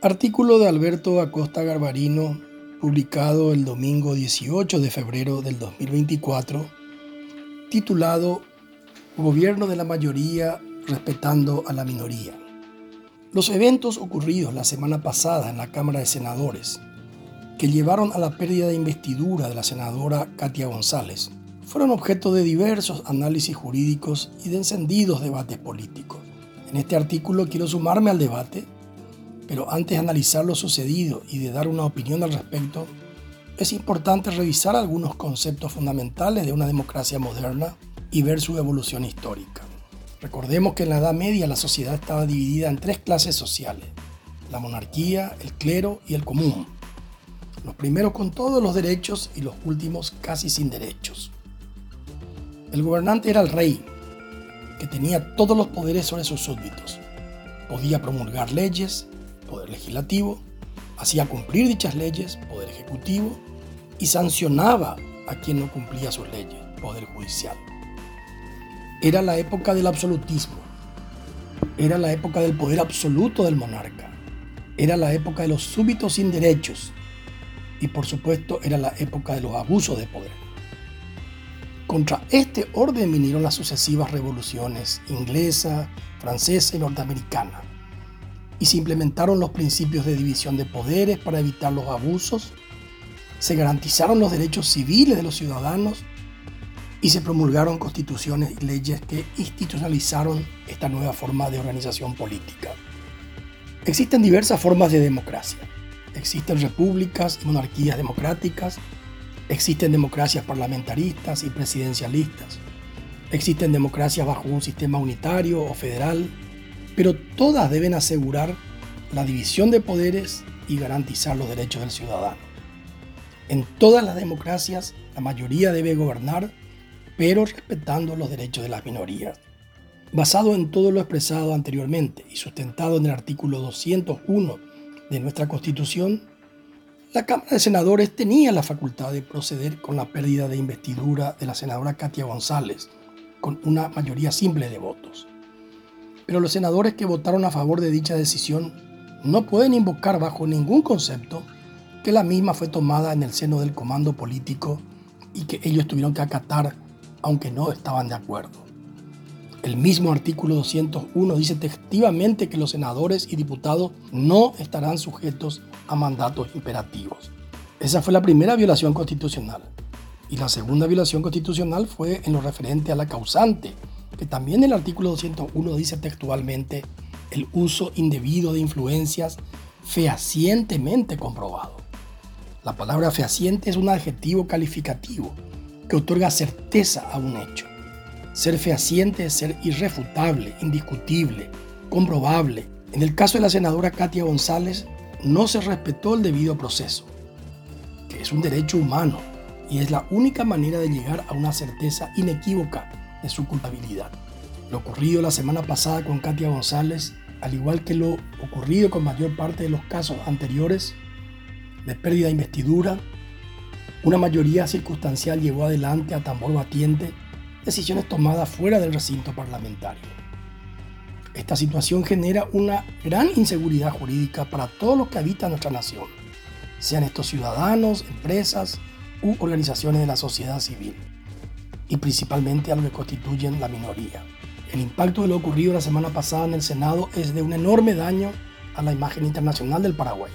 Artículo de Alberto Acosta Garbarino, publicado el domingo 18 de febrero del 2024, titulado Gobierno de la mayoría respetando a la minoría. Los eventos ocurridos la semana pasada en la Cámara de Senadores, que llevaron a la pérdida de investidura de la senadora Katia González, fueron objeto de diversos análisis jurídicos y de encendidos debates políticos. En este artículo quiero sumarme al debate, pero antes de analizar lo sucedido y de dar una opinión al respecto, es importante revisar algunos conceptos fundamentales de una democracia moderna y ver su evolución histórica. Recordemos que en la Edad Media la sociedad estaba dividida en tres clases sociales, la monarquía, el clero y el común. Los primeros con todos los derechos y los últimos casi sin derechos. El gobernante era el rey, que tenía todos los poderes sobre sus súbditos. Podía promulgar leyes, poder legislativo, hacía cumplir dichas leyes, poder ejecutivo, y sancionaba a quien no cumplía sus leyes, poder judicial. Era la época del absolutismo. Era la época del poder absoluto del monarca. Era la época de los súbitos sin derechos. Y por supuesto era la época de los abusos de poder. Contra este orden vinieron las sucesivas revoluciones inglesa, francesa y norteamericana. Y se implementaron los principios de división de poderes para evitar los abusos. Se garantizaron los derechos civiles de los ciudadanos y se promulgaron constituciones y leyes que institucionalizaron esta nueva forma de organización política. Existen diversas formas de democracia. Existen repúblicas y monarquías democráticas, existen democracias parlamentaristas y presidencialistas, existen democracias bajo un sistema unitario o federal, pero todas deben asegurar la división de poderes y garantizar los derechos del ciudadano. En todas las democracias, la mayoría debe gobernar pero respetando los derechos de las minorías. Basado en todo lo expresado anteriormente y sustentado en el artículo 201 de nuestra Constitución, la Cámara de Senadores tenía la facultad de proceder con la pérdida de investidura de la senadora Katia González, con una mayoría simple de votos. Pero los senadores que votaron a favor de dicha decisión no pueden invocar bajo ningún concepto que la misma fue tomada en el seno del comando político y que ellos tuvieron que acatar aunque no estaban de acuerdo. El mismo artículo 201 dice textivamente que los senadores y diputados no estarán sujetos a mandatos imperativos. Esa fue la primera violación constitucional. Y la segunda violación constitucional fue en lo referente a la causante, que también el artículo 201 dice textualmente el uso indebido de influencias fehacientemente comprobado. La palabra fehaciente es un adjetivo calificativo que otorga certeza a un hecho. Ser fehaciente es ser irrefutable, indiscutible, comprobable. En el caso de la senadora Katia González, no se respetó el debido proceso, que es un derecho humano y es la única manera de llegar a una certeza inequívoca de su culpabilidad. Lo ocurrido la semana pasada con Katia González, al igual que lo ocurrido con mayor parte de los casos anteriores de pérdida de investidura, una mayoría circunstancial llevó adelante a tambor batiente decisiones tomadas fuera del recinto parlamentario. Esta situación genera una gran inseguridad jurídica para todos los que habitan nuestra nación, sean estos ciudadanos, empresas u organizaciones de la sociedad civil, y principalmente a los que constituyen la minoría. El impacto de lo ocurrido la semana pasada en el Senado es de un enorme daño a la imagen internacional del Paraguay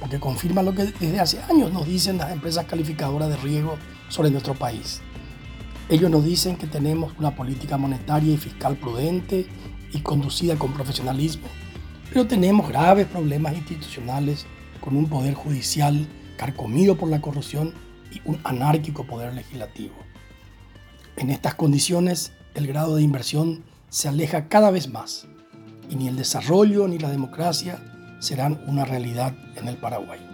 porque confirma lo que desde hace años nos dicen las empresas calificadoras de riesgo sobre nuestro país. Ellos nos dicen que tenemos una política monetaria y fiscal prudente y conducida con profesionalismo, pero tenemos graves problemas institucionales con un poder judicial carcomido por la corrupción y un anárquico poder legislativo. En estas condiciones, el grado de inversión se aleja cada vez más y ni el desarrollo ni la democracia serán una realidad en el Paraguay.